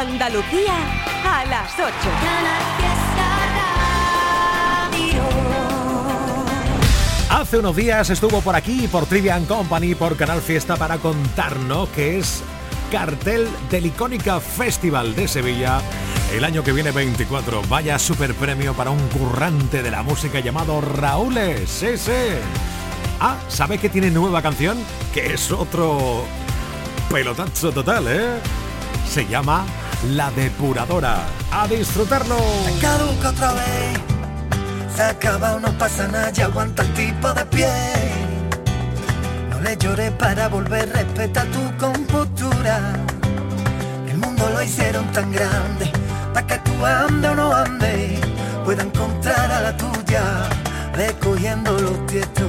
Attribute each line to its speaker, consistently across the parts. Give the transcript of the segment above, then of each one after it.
Speaker 1: Andalucía a las 8.
Speaker 2: Hace unos días estuvo por aquí, por Trivian Company, por Canal Fiesta, para contarnos que es cartel del Icónica Festival de Sevilla. El año que viene 24, vaya super premio para un currante de la música llamado Raúl S. Ah, ¿sabe que tiene nueva canción? Que es otro pelotazo total, ¿eh? Se llama La Depuradora. ¡A disfrutarlo!
Speaker 3: Caduca otra vez. Se acaba, no pasa nada, ya aguanta el tipo de pie. No le llores para volver, respeta tu compostura. El mundo lo hicieron tan grande, para que tú ande o no ande, pueda encontrar a la tuya, recogiendo los tietos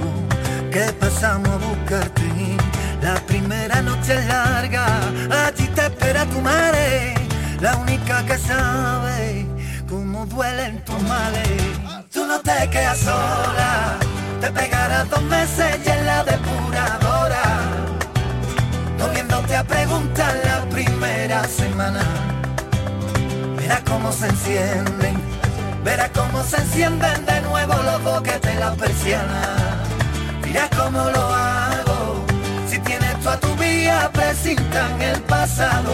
Speaker 3: que pasamos a buscarte. La primera noche es larga, allí te espera tu madre, la única que sabe cómo duelen tus males. Tú no te quedas sola, te pegarás dos meses y en la depuradora, volviéndote a preguntar la primera semana. Verás cómo se encienden, verás cómo se encienden de nuevo los boquetes la persiana. Mira cómo lo hago. Si tienes tú a tu vía, presintan el pasado.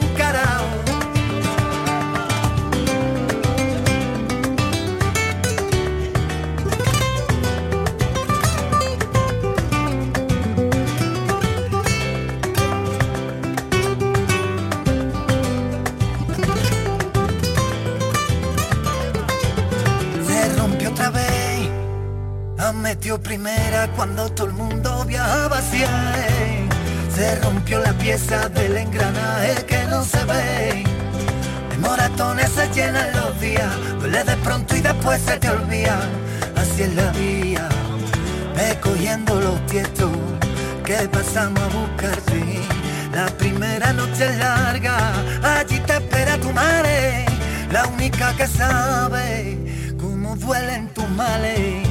Speaker 3: primera cuando todo el mundo viajaba hacia él. Se rompió la pieza del engranaje que no se ve. De moratones se llenan los días, duele de pronto y después se te olvida. Así es la vía, ve cogiendo los tietos que pasamos a buscarte. La primera noche es larga, allí te espera tu madre, la única que sabe cómo duelen tus males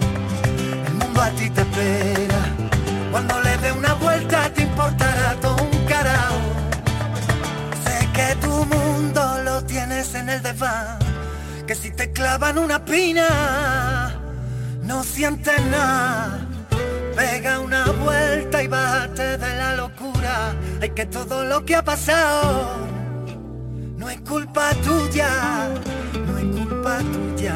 Speaker 3: a ti te espera. Cuando le dé una vuelta te importará todo un carajo. Sé que tu mundo lo tienes en el desván. Que si te clavan una pina, no sientes nada. Pega una vuelta y bájate de la locura. Hay que todo lo que ha pasado no es culpa tuya, no es culpa tuya.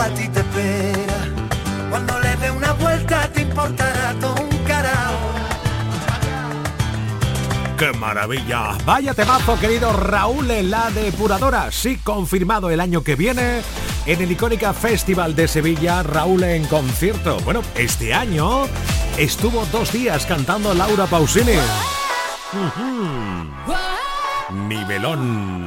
Speaker 3: a ti te espera. Cuando le dé una vuelta te importará todo un carajo.
Speaker 2: ¡Qué maravilla! Vaya temazo, querido Raúl en la depuradora. Sí, confirmado el año que viene en el icónica Festival de Sevilla, Raúl en concierto. Bueno, este año estuvo dos días cantando Laura Pausini. Nivelón.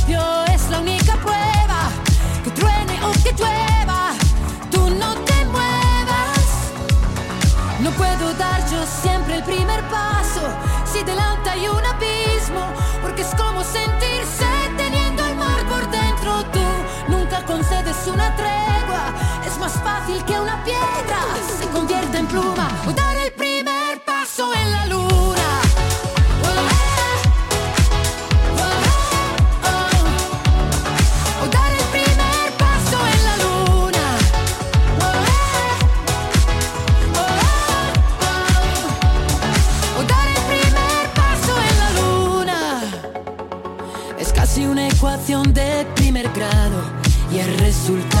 Speaker 4: O dar el primer paso en la luna. O oh. dar el primer paso en la luna. O oh, oh. dar el primer paso en la luna. Es casi una ecuación de primer grado Y el resultado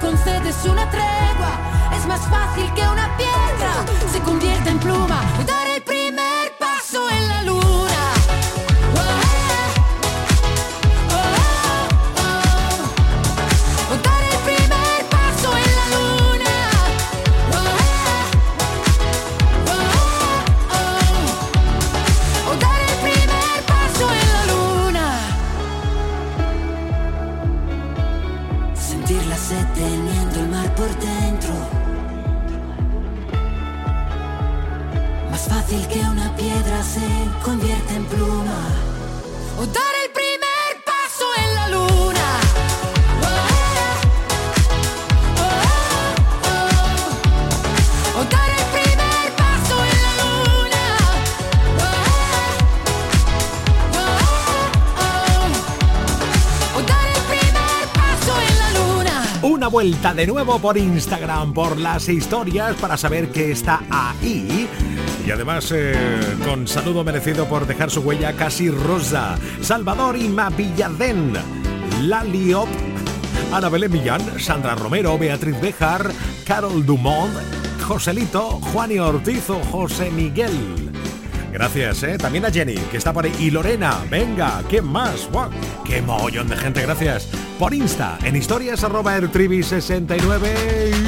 Speaker 4: concedes una tregua, es más fácil que una piedra
Speaker 2: vuelta de nuevo por Instagram, por las historias para saber qué está ahí y además, eh, con saludo merecido por dejar su huella casi rosa. Salvador y Mavilladén. Laliop. Ana Belén Millán, Sandra Romero, Beatriz Bejar, Carol Dumont, Joselito, Juani Ortiz o José Miguel. Gracias, ¿eh? También a Jenny, que está por ahí. Y Lorena, venga, ¿qué más? ¡Qué mogollón de gente! Gracias. Por Insta, en historias arroba 69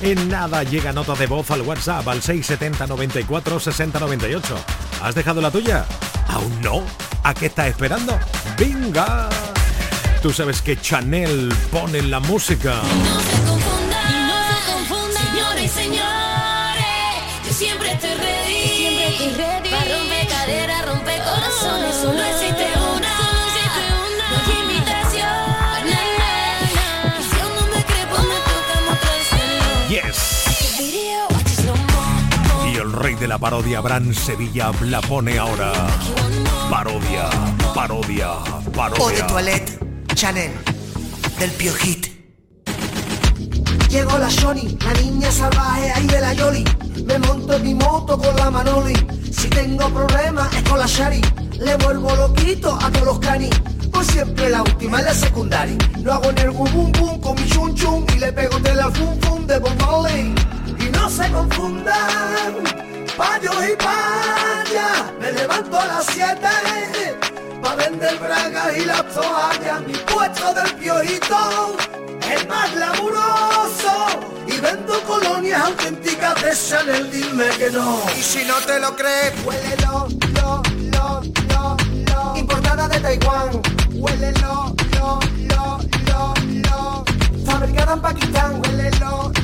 Speaker 2: en nada llega nota de voz al WhatsApp al 670 94 60 98. ¿Has dejado la tuya? ¿Aún no? ¿A qué estás esperando? ¡Venga! Tú sabes que Chanel pone la música.
Speaker 5: No se confundan, no se confundan, señores y señores. Yo siempre estoy ready. Siempre estoy ready. Para romper cadera, romper corazones. Solo existe
Speaker 2: de la parodia, Bran Sevilla, la pone ahora. Parodia, parodia, parodia.
Speaker 6: O de Toilette, Chanel, del Piojit.
Speaker 7: Llegó la Shoni, la niña salvaje ahí de la Yoli. Me monto en mi moto con la Manoli. Si tengo problemas es con la Shari. Le vuelvo loquito a todos los canis. Pues siempre la última en la secundaria. Lo hago en el bum bum con mi chun chun y le pego de la fum fum de Bob Y no se confundan Payo y paya, me levanto a las 7 pa' vender bragas y las toallas. Mi puesto del piojito es más laburoso y vendo colonias auténticas de Chanel, dime que no.
Speaker 6: Y si no te lo crees,
Speaker 7: huélelo, lo, lo, lo, lo. Importada de Taiwán, huélelo, lo, lo, lo, lo. Fabricada en Pakistán, huélelo, lo, lo, lo, lo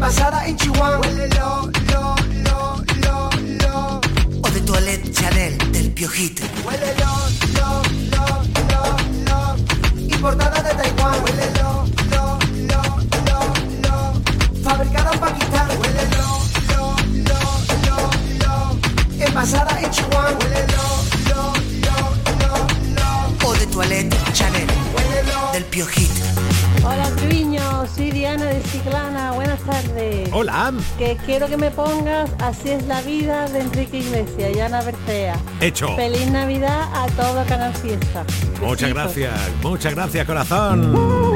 Speaker 7: envasada en Chihuahua. Lo, lo, lo, lo, lo.
Speaker 6: O de toilette Chanel del Piojito.
Speaker 7: Huele lo, lo, lo, lo, lo. Importada de Taiwán. Huele lo, lo, lo, lo, lo. Fabricada en Pakistán. Huele lo, lo, lo, lo, lo. Envasada en Chihuahua. Huele lo, lo, lo, lo, lo.
Speaker 6: O de toilette Chanel del Piojito.
Speaker 8: Hola Triviño, soy Diana de Ciclana, buenas tardes.
Speaker 2: Hola.
Speaker 8: Que quiero que me pongas Así es la vida de Enrique Iglesias y Ana Bercea.
Speaker 2: Hecho.
Speaker 8: Feliz Navidad a todo Canal Fiesta.
Speaker 2: Muchas gracias, muchas gracias corazón.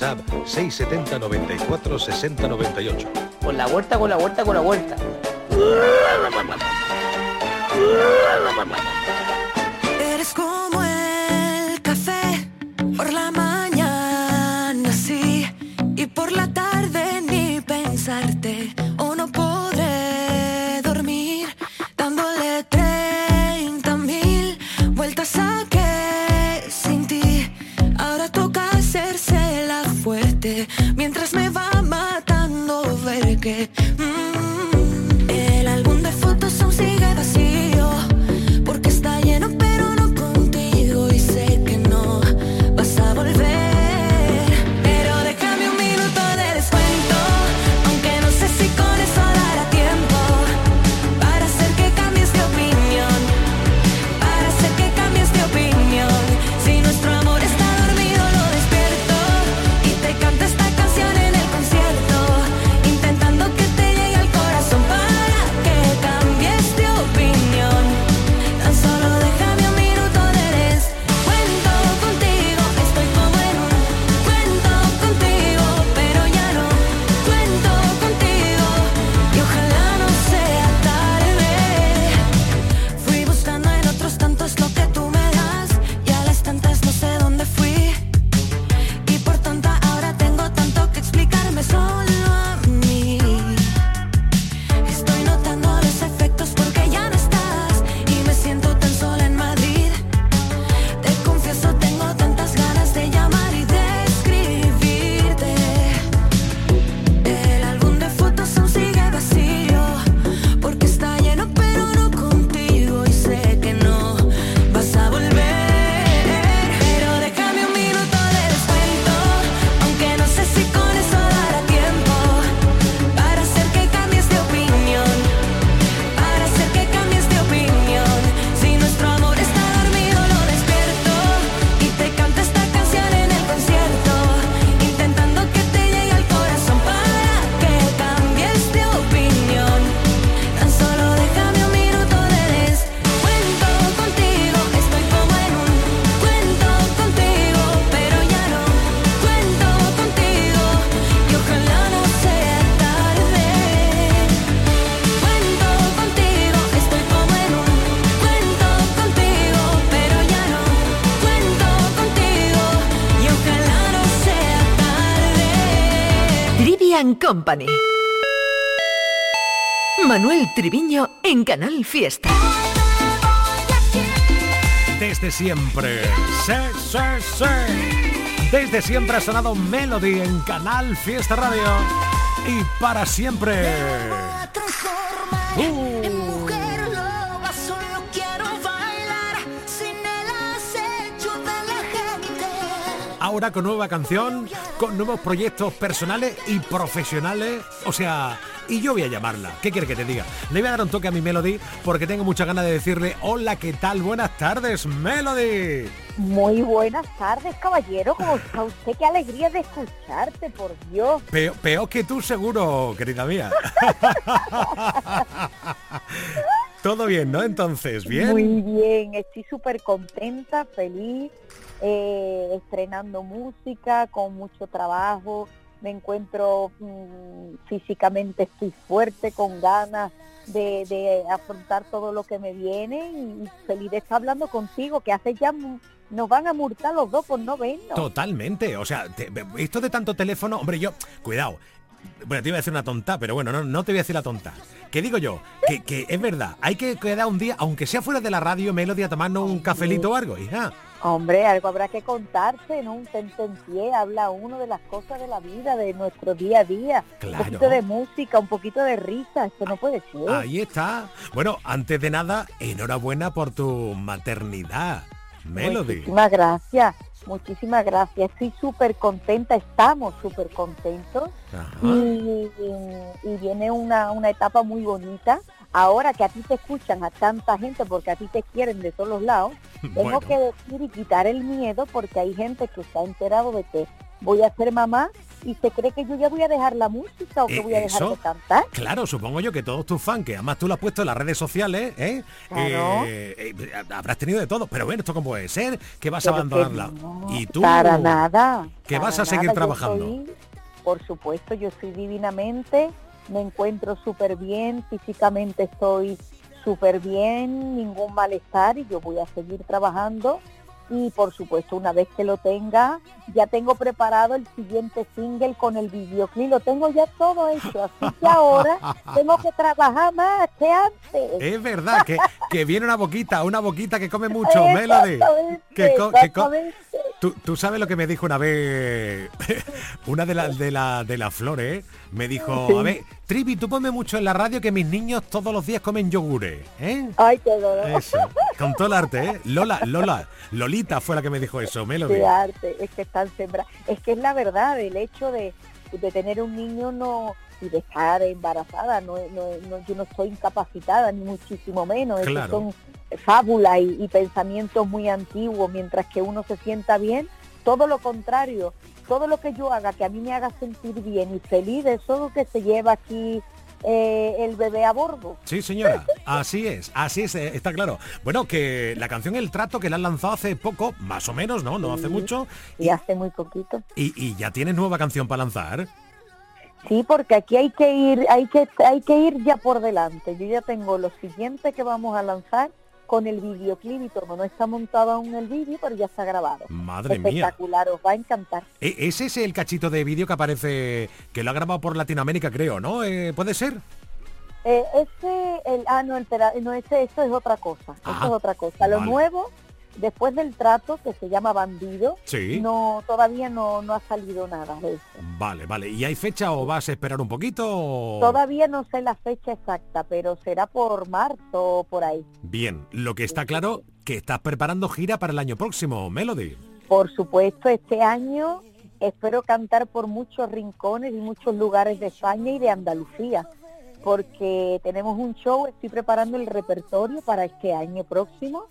Speaker 2: WhatsApp 670 94 60 98.
Speaker 9: Con la vuelta, con la vuelta, con la vuelta.
Speaker 10: Eres como
Speaker 11: Company. Manuel Triviño en Canal Fiesta.
Speaker 2: Desde siempre. Desde siempre ha sonado Melody en Canal Fiesta Radio. Y para siempre. Ahora con nueva canción, con nuevos proyectos personales y profesionales. O sea, y yo voy a llamarla. ¿Qué quiere que te diga? Le voy a dar un toque a mi Melody porque tengo mucha ganas de decirle, hola, ¿qué tal? Buenas tardes, Melody.
Speaker 12: Muy buenas tardes, caballero. ¿Cómo está usted? Qué alegría de escucharte, por Dios.
Speaker 2: peor que tú seguro, querida mía. Todo bien, ¿no? Entonces, ¿bien?
Speaker 12: Muy bien, estoy súper contenta, feliz eh, estrenando música, con mucho trabajo me encuentro mm, físicamente, estoy fuerte, con ganas de, de afrontar todo lo que me viene y feliz de estar hablando contigo, que hace ya nos van a multar los dos por no vernos.
Speaker 2: Totalmente, o sea, te- esto de tanto teléfono, hombre, yo, cuidado. Bueno, te iba a decir una tonta, pero bueno, no, no te voy a decir la tonta. Que digo yo, que, que es verdad, hay que quedar un día, aunque sea fuera de la radio, Melody, a tomarnos un cafelito o algo, hija.
Speaker 12: Hombre, algo habrá que contarse, ¿no? Un tentempié, habla uno de las cosas de la vida, de nuestro día a día.
Speaker 2: Claro.
Speaker 12: Un poquito de música, un poquito de risa, esto no puede ser.
Speaker 2: Ahí está. Bueno, antes de nada, enhorabuena por tu maternidad, Melody.
Speaker 12: Muchísimas gracias, muchísimas gracias. Estoy súper contenta, estamos súper contentos
Speaker 2: Ajá.
Speaker 12: y, y viene una, una etapa muy bonita. Ahora que a ti te escuchan a tanta gente, porque a ti te quieren de todos los lados, tengo
Speaker 2: Bueno.
Speaker 12: que decir y quitar el miedo porque hay gente que está enterado de que voy a ser mamá y se cree que yo ya voy a dejar la música o que
Speaker 2: Eh,
Speaker 12: voy a dejar
Speaker 2: eso.
Speaker 12: de cantar.
Speaker 2: Claro, supongo yo que todos tus fans, que además tú lo has puesto en las redes sociales, ¿eh?
Speaker 12: Claro.
Speaker 2: Eh, eh, habrás tenido de todo. Pero bueno, esto cómo puede ser, que vas a
Speaker 12: Pero
Speaker 2: abandonarla.
Speaker 12: no,
Speaker 2: y tú
Speaker 12: Para nada.
Speaker 2: que
Speaker 12: para
Speaker 2: vas a seguir
Speaker 12: nada,
Speaker 2: trabajando.
Speaker 12: estoy- por supuesto, yo estoy divinamente, me encuentro súper bien, físicamente estoy súper bien, ningún malestar y yo voy a seguir trabajando. Y por supuesto, una vez que lo tenga, ya tengo preparado el siguiente single con el videoclip, lo tengo ya todo hecho, así que ahora tengo que trabajar más que antes.
Speaker 2: Es verdad que, que viene una boquita, una boquita que come mucho, Melody. Que co- que co-. Tú, tú sabes lo que me dijo una vez una de las de la, de las flores me dijo,
Speaker 12: Sí.
Speaker 2: a ver, Trivi, tú ponme mucho en la radio que mis niños todos los días comen yogures, ¿eh?
Speaker 12: Ay, qué dolor.
Speaker 2: Eso, con todo el arte, ¿eh? Lola, Lola, Lolita fue la que me dijo eso, Melody.
Speaker 12: de arte, es que están sembrados. Es que es la verdad, el hecho de, de tener un niño no y de estar embarazada, no, no- no- yo no estoy incapacitada, ni muchísimo menos. Esos
Speaker 2: Claro.
Speaker 12: son fábulas y, y pensamientos muy antiguos, mientras que uno se sienta bien, todo lo contrario, todo lo que yo haga que a mí me haga sentir bien y feliz, eso es lo que se lleva aquí eh, el bebé a bordo.
Speaker 2: Sí, señora, así es, así es, eh, está claro. Bueno, que la canción El Trato que la han lanzado hace poco, más o menos, ¿no? No hace mucho.
Speaker 12: Y hace muy poquito.
Speaker 2: Y, y ya tienes nueva canción para lanzar.
Speaker 12: Sí, porque aquí hay que ir, hay que, hay que ir ya por delante. Yo ya tengo lo siguiente que vamos a lanzar con el videoclip y todo. No está montado aún el vídeo, pero ya está grabado.
Speaker 2: Madre mía.
Speaker 12: Espectacular, os va a encantar.
Speaker 2: E- ese es el cachito de vídeo que aparece, que lo ha grabado por Latinoamérica, creo, ¿no? Eh, ¿Puede ser?
Speaker 12: Eh, ese, el, ah, no, el no, ese, eso es otra cosa.
Speaker 2: Ah,
Speaker 12: eso es otra cosa. Lo
Speaker 2: vale.
Speaker 12: nuevo, después del trato, que se llama Bandido,
Speaker 2: Sí.
Speaker 12: no, todavía no, no ha salido nada de eso.
Speaker 2: Vale, vale. ¿Y hay fecha o vas a esperar un poquito? o-
Speaker 12: Todavía no sé la fecha exacta, pero será por marzo o por ahí.
Speaker 2: Bien, lo que está claro que estás preparando gira para el año próximo, Melody.
Speaker 12: Por supuesto, este año espero cantar por muchos rincones y muchos lugares de España y de Andalucía, porque tenemos un show, estoy preparando el repertorio para este año próximo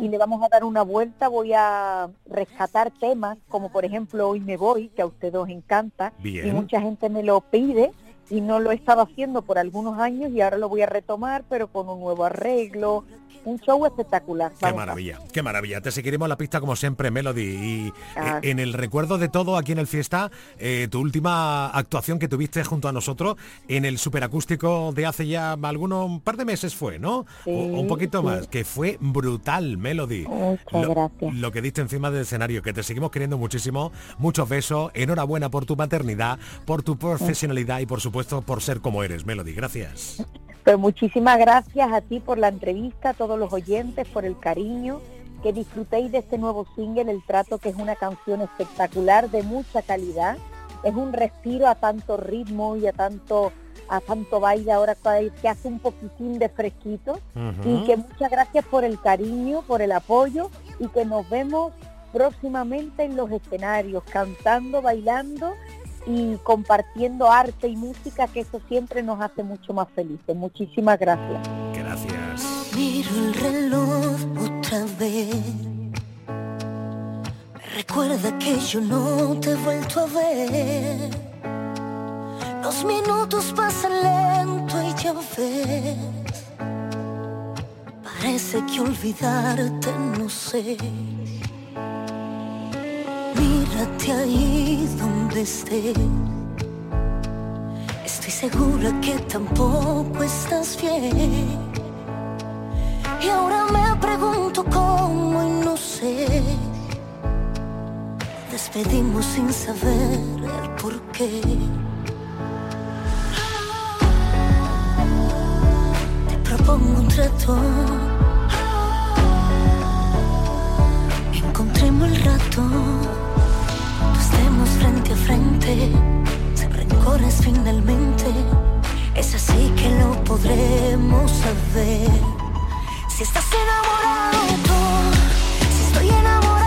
Speaker 12: y le vamos a dar una vuelta, voy a rescatar temas como por ejemplo Hoy me voy, que a ustedes os encanta
Speaker 2: Bien.
Speaker 12: y mucha gente me lo pide y no lo he estado haciendo por algunos años y ahora lo voy a retomar, pero con un nuevo arreglo, un show espectacular.
Speaker 2: Qué maravilla, qué maravilla. Te seguiremos la pista como siempre, Melody. Y
Speaker 12: Ah.
Speaker 2: eh, en el recuerdo de todo aquí en el Fiesta, eh, tu última actuación que tuviste junto a nosotros en el superacústico de hace ya algunos un par de meses fue, ¿no?
Speaker 12: Sí,
Speaker 2: o, o un poquito
Speaker 12: sí.
Speaker 2: más, que fue brutal, Melody.
Speaker 12: Muchas
Speaker 2: lo,
Speaker 12: gracias.
Speaker 2: lo que diste encima del escenario, que te seguimos queriendo muchísimo. Muchos besos, enhorabuena por tu maternidad, por tu profesionalidad y por supuesto por ser como eres, Melody. Gracias.
Speaker 12: Pues muchísimas gracias a ti por la entrevista, a todos los oyentes, por el cariño, que disfrutéis de este nuevo single, El Trato, que es una canción espectacular, de mucha calidad. Es un respiro a tanto ritmo y a tanto a tanto baile ahora que hace un poquitín de fresquito. Y que muchas gracias por el cariño, por el apoyo y que nos vemos próximamente en los escenarios, cantando, bailando y compartiendo arte y música, que eso siempre nos hace mucho más felices. Muchísimas gracias.
Speaker 2: Gracias.
Speaker 13: Miro el reloj otra vez. Me recuerda que yo no te he vuelto a ver. Los minutos pasan lento y ya ves. Parece que olvidarte no sé. Mírate ahí donde estés. Estoy segura que tampoco estás bien. Y ahora me pregunto cómo y no sé. Despedimos sin saber el por qué. Te propongo un trato. Encontremos el rato. Frente a frente. Sin rencores finalmente. Es así que lo podremos saber. Si estás enamorado si estoy enamorada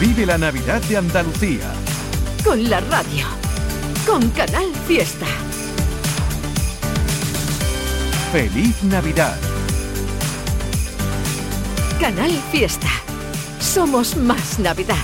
Speaker 14: Vive la Navidad de Andalucía.
Speaker 1: Con la radio. Con Canal Fiesta.
Speaker 14: Feliz Navidad.
Speaker 1: Canal Fiesta. Somos más Navidad.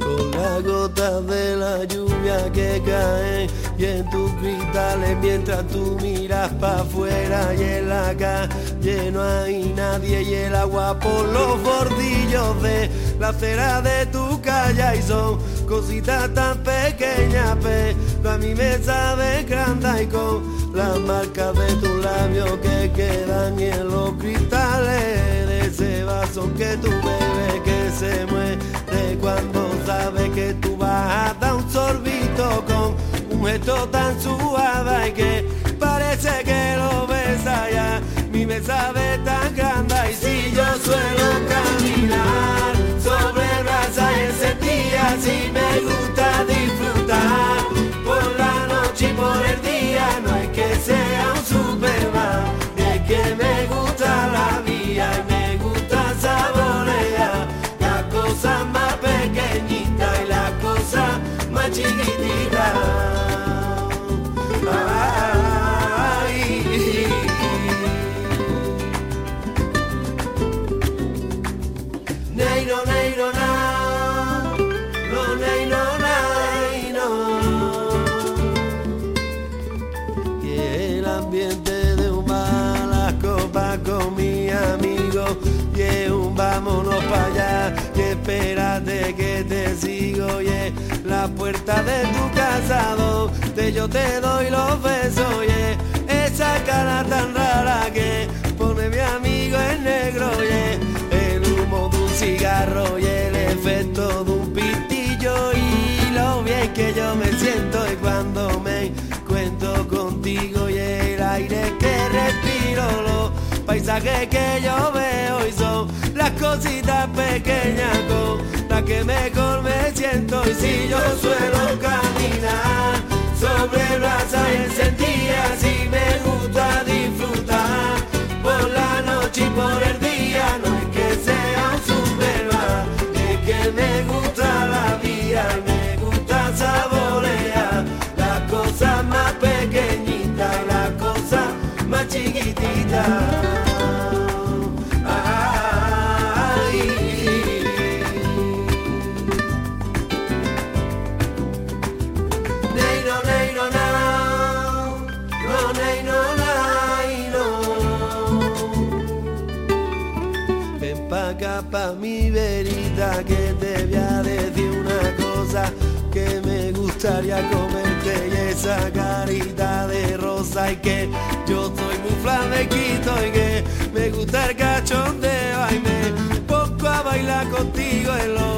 Speaker 15: Con las gotas de la lluvia que caen y en tus cristales mientras tú miras para afuera y en la calle no hay nadie y el agua por los bordillos de la acera de tu calle y son cositas tan pequeñas pero a mí me sabe grande y las marcas de tus labios que quedan en los cristales de ese vaso que tú bebes que se muere cuando sabes que tú vas a dar un sorbito con un tan suave que parece que lo besas ya. Mi me sabe tan grande y si yo suelo caminar sobre brasa y encendida si me gusta disfrutar por la noche y por el día. No es que sea un superman es que me gusta la vida y me gusta saborear. Las cosas más pequeñitas y las cosas más chiquititas con mi amigo. Y es un vámonos para allá y espérate que te sigo. Y la puerta de tu casa donde yo te doy los besos. Y es esa cara tan rara que pone mi amigo en negro. Y el humo de un cigarro y el efecto de un pitillo. Y lo bien que yo me siento y cuando me cuento contigo. Y el aire que paisajes que yo veo y son las cositas pequeñas las que mejor me siento. Y si yo suelo caminar sobre brasa y encendida si me gusta disfrutar. Por la noche y por el día no es que sea un superman es que me gusta la vida y me gusta saborear. Las cosas más pequeñitas y las cosas más chiquititas me gustaría comerte y esa carita de rosa y que yo soy muy flamenquito y que me gusta el cachondeo. Y me pongo a bailar contigo en lo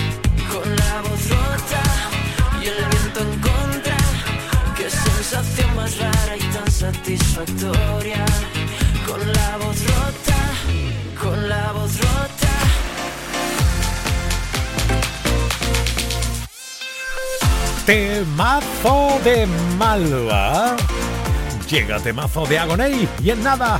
Speaker 16: Con la voz rota y el viento en contra, qué sensación más rara y tan satisfactoria. Con la voz rota, con la voz rota.
Speaker 2: Temazo de Malva. Llega temazo de Agoney y en nada,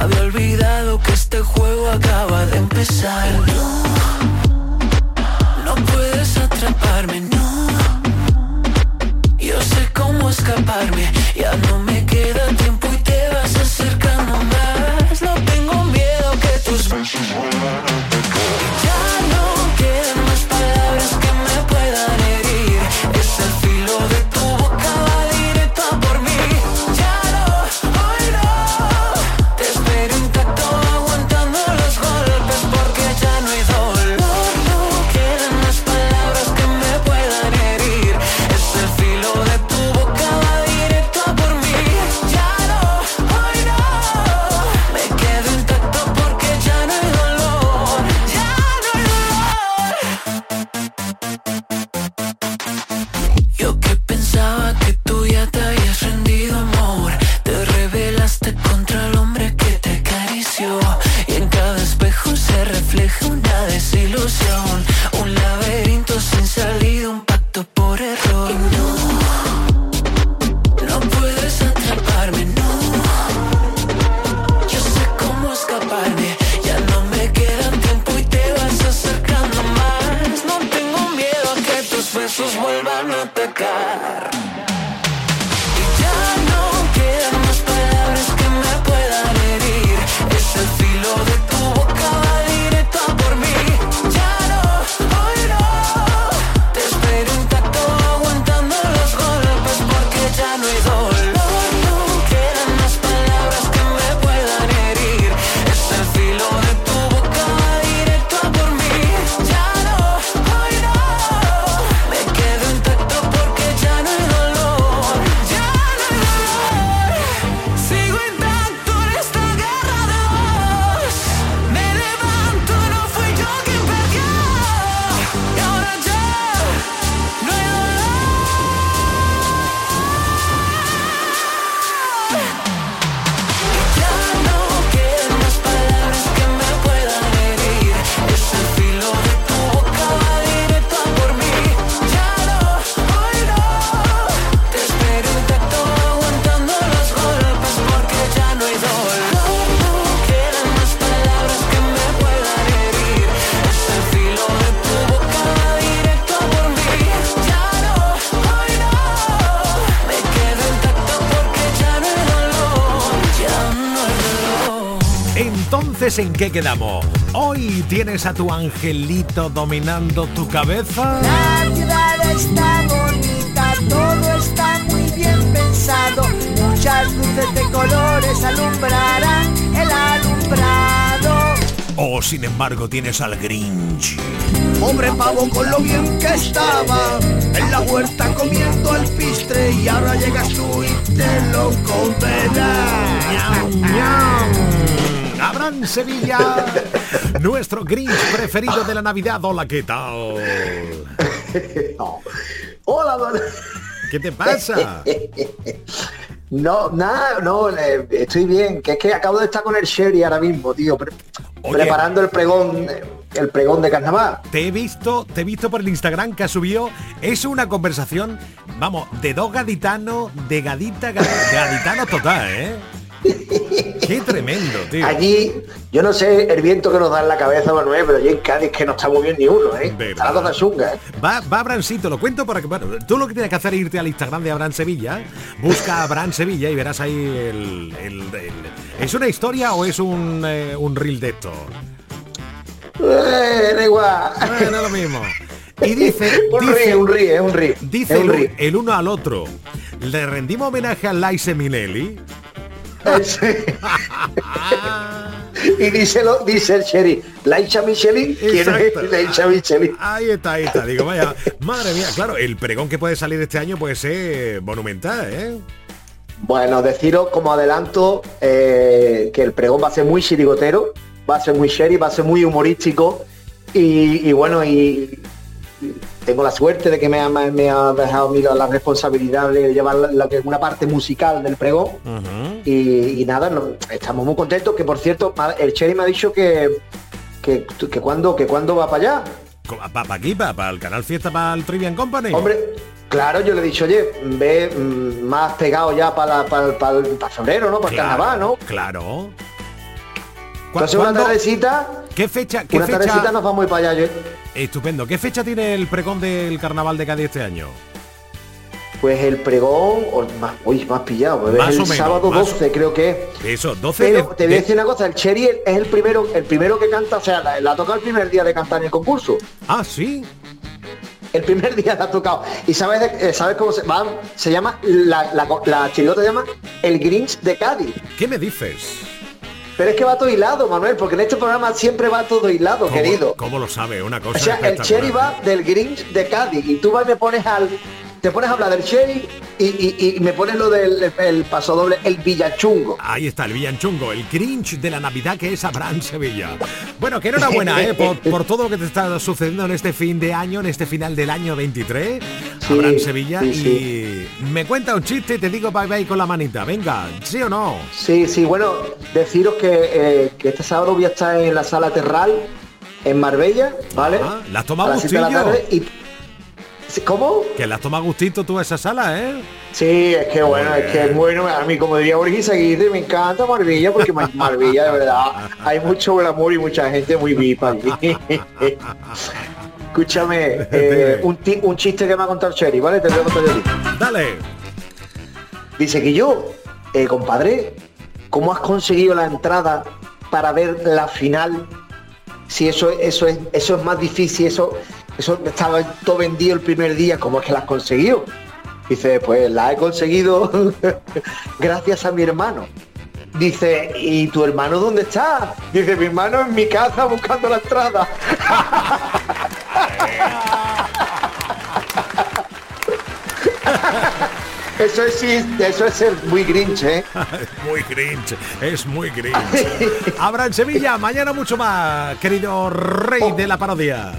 Speaker 16: Había olvidado que este juego acaba de empezar. No, no puedes atraparme, no. Yo sé cómo escaparme, ya no me queda tiempo y te vas acercando más. No tengo miedo que tus besos vuelvan ¿en
Speaker 2: qué quedamos? Hoy tienes a tu angelito dominando tu cabeza.
Speaker 7: La ciudad está bonita, todo está muy bien pensado. Muchas luces de colores alumbrarán el alumbrado.
Speaker 2: O sin embargo tienes al Grinch.
Speaker 7: Pobre pavo con lo bien que estaba en la huerta comiendo alpistre y ahora llegas tú y te lo comerás.
Speaker 2: Abraham Sevilla, nuestro Grinch preferido de la Navidad. Hola, ¿qué tal?
Speaker 17: Hola, don-
Speaker 2: ¿Qué te pasa?
Speaker 17: No, nada, no, eh, estoy bien. Que es que acabo de estar con el Sherry ahora mismo, tío, pre- preparando el pregón, el pregón de carnaval.
Speaker 2: Te he visto, te he visto por el Instagram que ha subido. Es una conversación, vamos, de dos gaditanos, de gadita, gaditano total, ¿eh? Qué tremendo, tío.
Speaker 17: Allí, yo no sé el viento que nos da en la cabeza, Manuel, pero allí en Cádiz que no está muy bien ni uno, ¿eh? Está la cosa chunga, ¿eh?
Speaker 2: Va, va Abrancito, lo cuento para que bueno, tú lo que tienes que hacer es irte al Instagram de Abraham Sevilla, busca a Abraham Sevilla y verás ahí el, el- el- ¿Es una historia o es un, eh, un reel de esto?
Speaker 17: Eh, da igual.
Speaker 2: Bueno, es lo mismo. Y dice,
Speaker 17: Un
Speaker 2: dice,
Speaker 17: ríe, un ríe, un ríe.
Speaker 2: dice
Speaker 17: un
Speaker 2: el,
Speaker 17: ríe.
Speaker 2: el uno al otro. Le rendimos homenaje a Laise Minelli.
Speaker 17: y dice, lo, dice el sheriff, Laicha Michelin, ¿quién es Laicha Michelin?
Speaker 2: Ahí está, ahí está. Digo, vaya, madre mía, claro, el pregón que puede salir este año puede ser monumental, ¿eh?
Speaker 17: Bueno, deciros como adelanto eh, que el pregón va a ser muy chirigotero, va a ser muy sheriff, va a ser muy humorístico y, y bueno, y tengo la suerte de que me ha, me ha dejado mira, la responsabilidad de llevar la, que una parte musical del pregón. y, nada, estamos muy contentos. Que por cierto, el Cherry me ha dicho que, que, que cuando que cuando va para allá.
Speaker 2: ¿Para aquí? ¿Para, el canal Fiesta, para el Trivian Company?
Speaker 17: Hombre, claro, yo le he dicho, oye, ve mm, más pegado ya para, para, para, febrero, ¿no? Para el carnaval, ¿no?
Speaker 2: Claro.
Speaker 17: Entonces una tardecita.
Speaker 2: ¿Qué fecha? Qué
Speaker 17: una
Speaker 2: fecha?
Speaker 17: tardecita nos vamos a ir para allá. Yo.
Speaker 2: Estupendo. ¿Qué fecha tiene el pregón del Carnaval de Cádiz este año?
Speaker 17: Pues el pregón, más, uy, más pillado, pues es el sábado 12 creo que es.
Speaker 2: Eso, 12
Speaker 17: Pero te voy a decir una cosa, el Cherry es el primero, el primero que canta, o sea, la, la ha tocado el primer día de cantar en el concurso.
Speaker 2: Ah, sí.
Speaker 17: El primer día la ha tocado. ¿Y sabes, eh, sabes cómo se va? Se llama, la, la, la chirigota se llama El Grinch de Cádiz.
Speaker 2: ¿Qué me dices?
Speaker 17: Pero es que va todo hilado, Manuel, porque en este programa siempre va todo hilado, querido.
Speaker 2: ¿Cómo lo sabe? Una cosa.
Speaker 17: O sea, el Cherry va del Grinch de Cádiz y tú vas y me pones al. Te pones a hablar del Cherry y, me pones lo del el paso doble, el Villachungo.
Speaker 2: Ahí está, el Villanchungo, el Grinch de la Navidad que es Abraham Sevilla. Bueno, que enhorabuena, ¿eh? Por, por todo lo que te está sucediendo en este fin de año, en este final del año 23.
Speaker 17: Sí,
Speaker 2: Abraham Sevilla.
Speaker 17: sí,
Speaker 2: y
Speaker 17: sí.
Speaker 2: me cuenta un chiste y te digo bye bye con la manita. Venga, ¿sí o no?
Speaker 17: Sí, sí, bueno, deciros que, eh, que este sábado voy a estar en la sala Terral en Marbella, ¿vale?
Speaker 2: Ah, ¿La tomado
Speaker 17: A las siete de la
Speaker 2: gustillo?
Speaker 17: tarde y- ¿Cómo?
Speaker 2: Que las toma gustito tú a esa sala, ¿eh?
Speaker 17: Sí, es que bueno, es que es bueno, a mí como diría Borges Aguirre, me encanta Marbella porque Ma- Marbella de verdad hay mucho glamour y mucha gente muy vipa. Escúchame, eh, un, chiste que me ha contado Cherry, ¿vale? Te voy a contar yo a ti.
Speaker 2: Dale.
Speaker 17: Dice que yo, eh, compadre, ¿cómo has conseguido la entrada para ver la final? Si eso, eso es, eso es más difícil, eso, eso estaba todo vendido el primer día, ¿cómo es que la has conseguido? Dice, pues la he conseguido gracias a mi hermano. Dice, ¿y tu hermano dónde está? Dice, mi hermano en mi casa buscando la entrada. Eso es, eso es ser muy grinch, ¿eh?
Speaker 2: muy grinch, es muy grinch. Abraham Sevilla, mañana mucho más, querido rey de la parodia.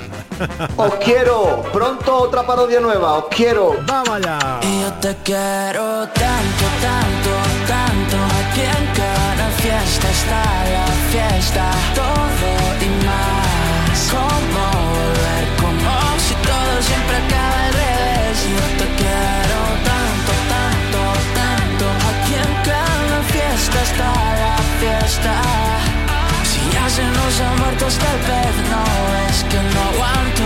Speaker 17: Os quiero, pronto otra parodia nueva, os quiero.
Speaker 2: Vamos allá.
Speaker 16: Y yo te quiero tanto, tanto, tanto. Aquí en cada fiesta está la fiesta. Todo y más. Como volver, como si todo siempre acaba al revés. Y yo te quiero tanto, tanto, tanto. Aquí en cada fiesta está la fiesta. Ya se nos ha muerto hasta el pez, no es que no aguanto,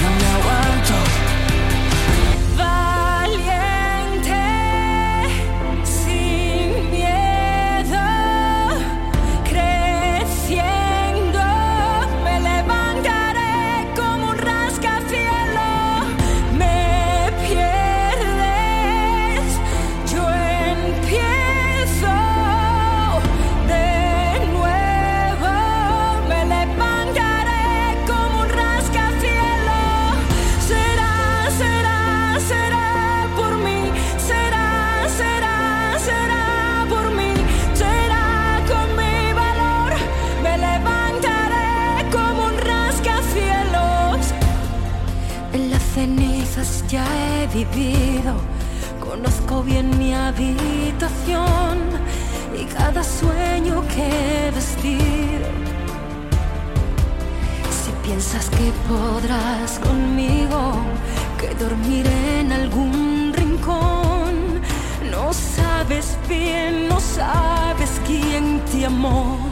Speaker 16: no me aguanto.
Speaker 5: Habitación y cada sueño que he vestido. Si piensas que podrás conmigo, que dormiré en algún rincón, no sabes bien, no sabes quién te amó.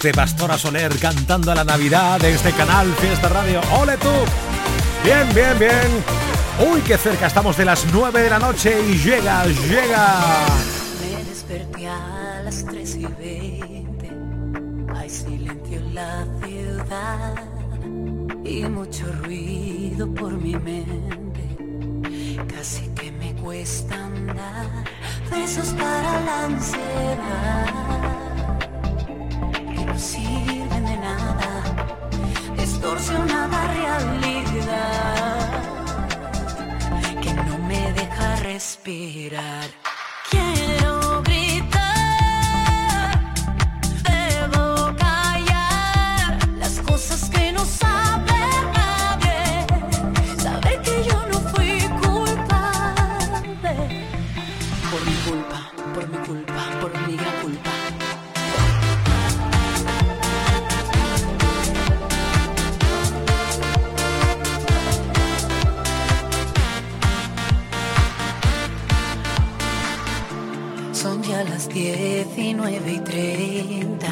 Speaker 2: Tenerte, Pastora Soler, cantando a la Navidad de este canal Fiesta Radio. ¡Ole tú! Bien, bien, bien. Uy, qué cerca estamos de las 9 de la noche y llega, llega.
Speaker 13: Me desperté a las 3 y 20. Hay silencio en la ciudad y mucho ruido por mi mente. Casi que me cuesta andar. Besos para la deja Ya las 19 y 30.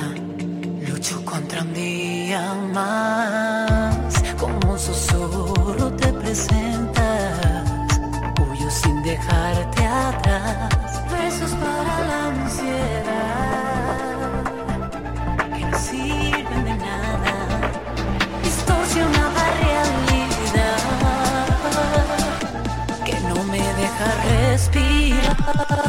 Speaker 13: Lucho contra un día más. Como un susurro te presentas. Huyo sin dejarte atrás. Besos para la ansiedad. Que no sirven de nada. Distorsionada realidad. Que no me deja respirar.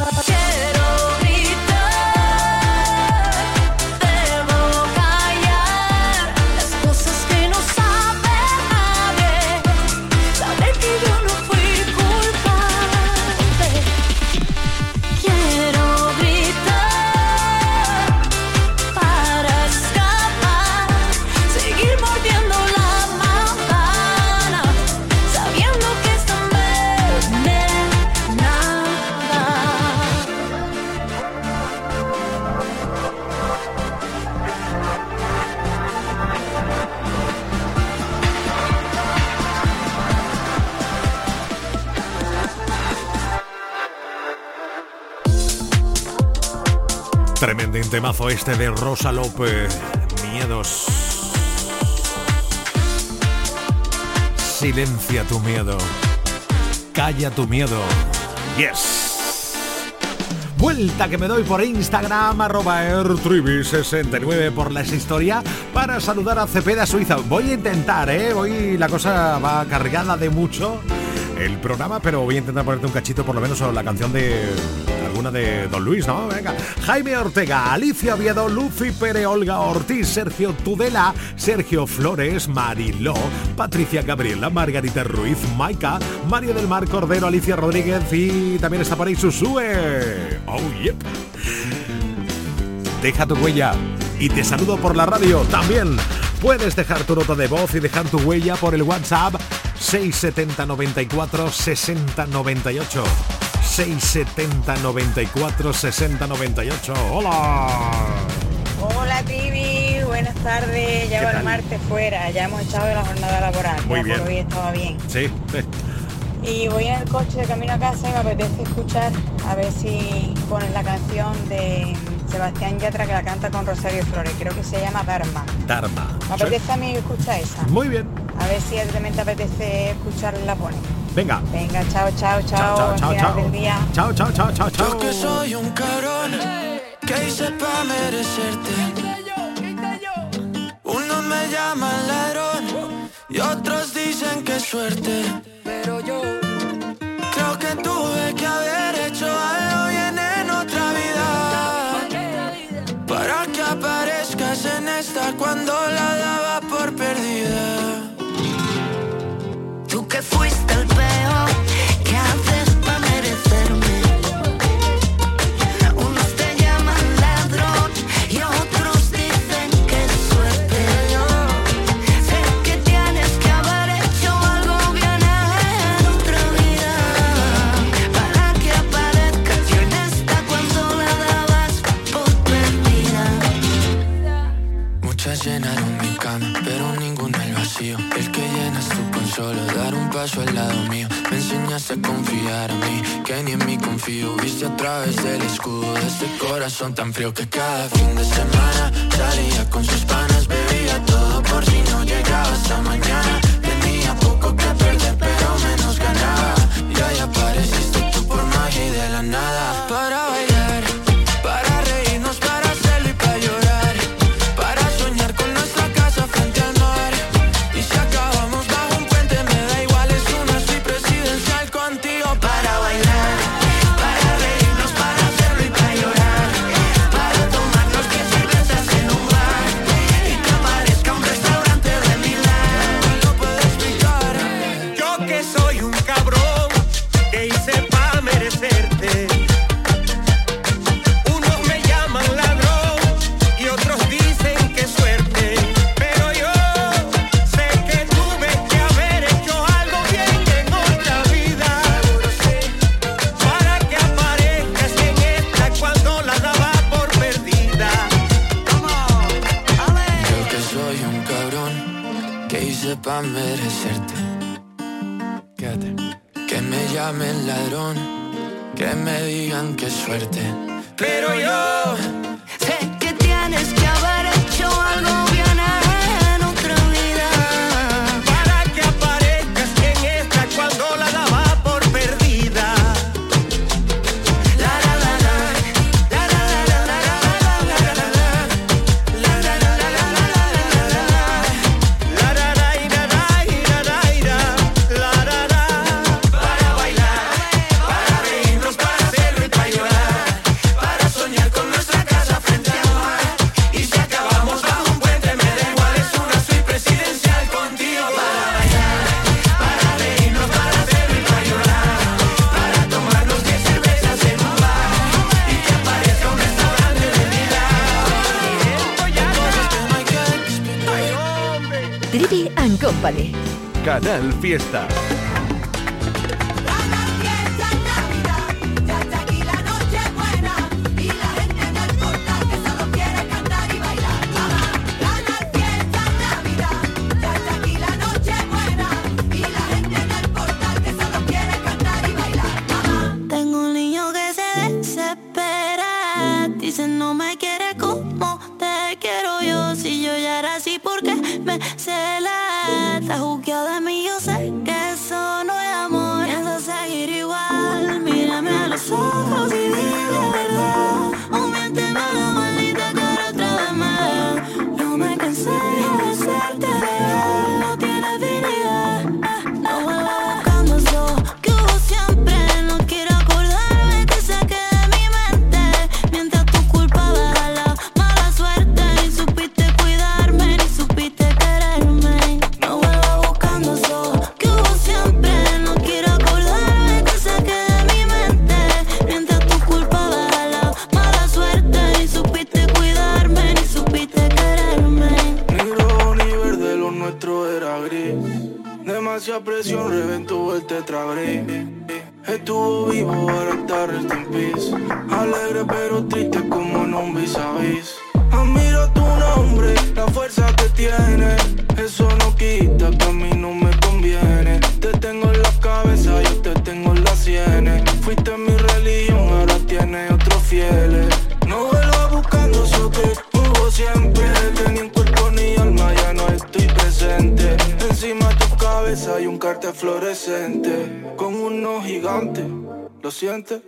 Speaker 2: Temazo este de Rosa López. Miedos. Silencia tu miedo. Calla tu miedo. Yes. Vuelta que me doy por Instagram, arroba ertribi69 por las historias para saludar a Cepeda Suiza. Voy a intentar, ¿eh? Hoy la cosa va cargada de mucho el programa, pero voy a intentar ponerte un cachito por lo menos o la canción de alguna de Don Luis, ¿no? Venga. Jaime Ortega, Alicia Oviedo, Lucy Pere, Olga Ortiz, Sergio Tudela, Sergio Flores, Mariló, Patricia Gabriela, Margarita Ruiz, Maika, Mario del Mar Cordero, Alicia Rodríguez y también está por ahí Susue. Oh, yep. Deja tu huella y te saludo por la radio también. Puedes dejar tu nota de voz y dejar tu huella por el WhatsApp 670 94 60 98. 670 94 60 98. Hola.
Speaker 18: Hola Trivi, buenas tardes. Ya
Speaker 2: ¿Qué
Speaker 18: va el martes fuera, ya hemos echado de la jornada laboral.
Speaker 2: Muy
Speaker 18: ya
Speaker 2: bien.
Speaker 18: por hoy estaba bien.
Speaker 2: Sí.
Speaker 18: Y voy en el coche de camino a casa y me apetece escuchar a ver si ponen la canción de Sebastián Yatra que la canta con Rosario Flores. Creo que se llama Dharma.
Speaker 2: Dharma.
Speaker 18: Me apetece a mí escuchar esa.
Speaker 2: Muy bien.
Speaker 18: A ver si a ti también te apetece escucharla la ponen.
Speaker 2: Venga.
Speaker 18: Venga, chao, chao, chao.
Speaker 2: chao, chao, chao.
Speaker 18: del día.
Speaker 2: Chao, chao, chao, chao, chao.
Speaker 16: Yo que soy un cabrón que hice pa' merecerte. Unos me llaman ladrón y otros dicen que suerte. Pero yo creo que tuve que haber hecho algo bien en otra vida. Para que aparezcas en esta cuando la daba por perdida.
Speaker 13: Tú que fuiste el
Speaker 16: paso al lado mío. Me enseñaste
Speaker 3: a confiar a mí, que ni en mí confío. Viste a través del escudo de este corazón tan frío que cada fin de semana salía con sus panas, bebía todo por si no llegaba hasta mañana. Tenía poco que perder, pero menos ganaba. Y ahí apareciste tú por magia y de la nada.
Speaker 14: Canal Fiesta.
Speaker 19: fluorescente con uno gigante. ¿Lo sientes?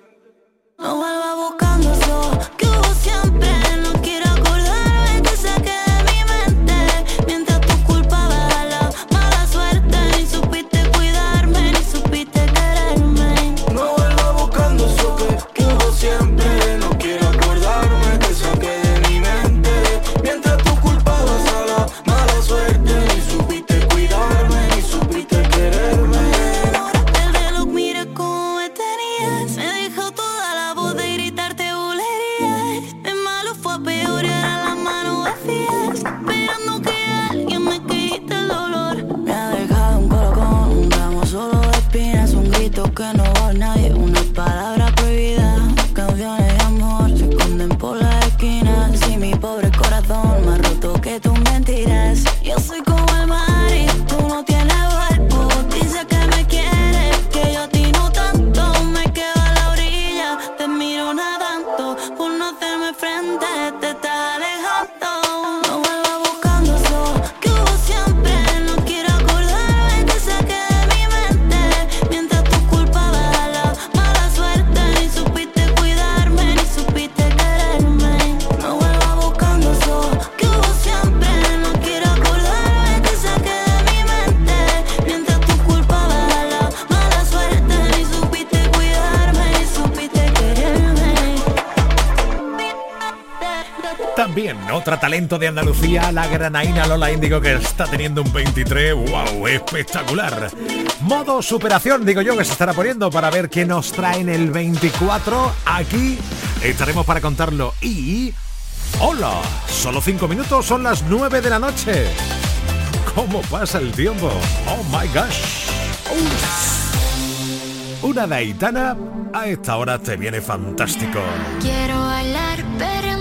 Speaker 20: No vuelva buscando eso.
Speaker 2: Talento de Andalucía, la granaína Lola Índigo que está teniendo un 23, wow, espectacular. Modo superación, digo yo, que se estará poniendo para ver qué nos trae en el 24. Aquí estaremos para contarlo. Y... ¡Hola! Solo 5 minutos, son las 9 de la noche. ¿Cómo pasa el tiempo? ¡Oh, my gosh! Uf. Una daitana a esta hora te viene fantástico.
Speaker 1: Quiero bailar perreando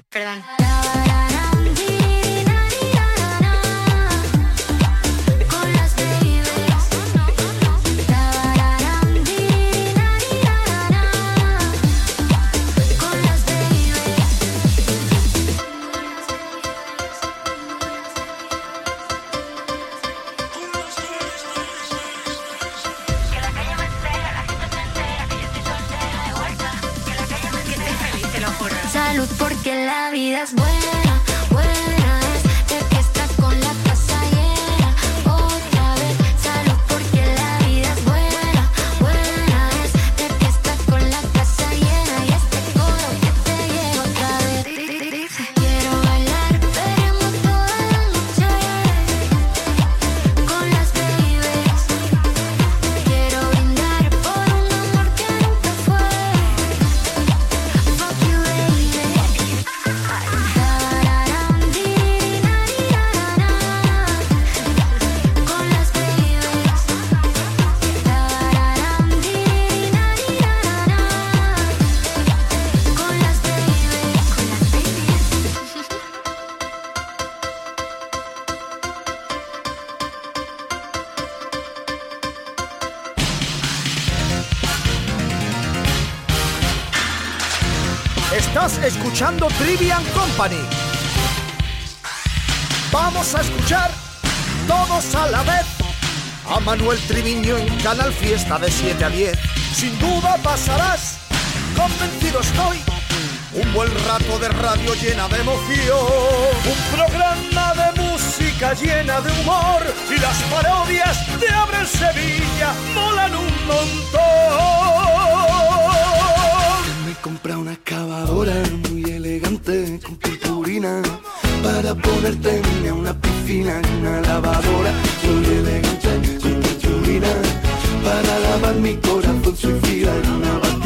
Speaker 1: perdón. Salud porque la vida es buena,
Speaker 7: escuchando Company. Vamos a escuchar todos a la vez a Manuel Triviño en Canal Fiesta de 7 a 10. Sin duda pasarás, convencido estoy, un buen rato de radio llena de emoción. Un programa de música llena de humor y las parodias de Abre Sevilla molan un montón.
Speaker 21: Para ponerte en una piscina y una lavadora. Muy elegante con purpurina para lavar mi corazón suicida en una batidora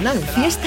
Speaker 4: Canal Fiesta,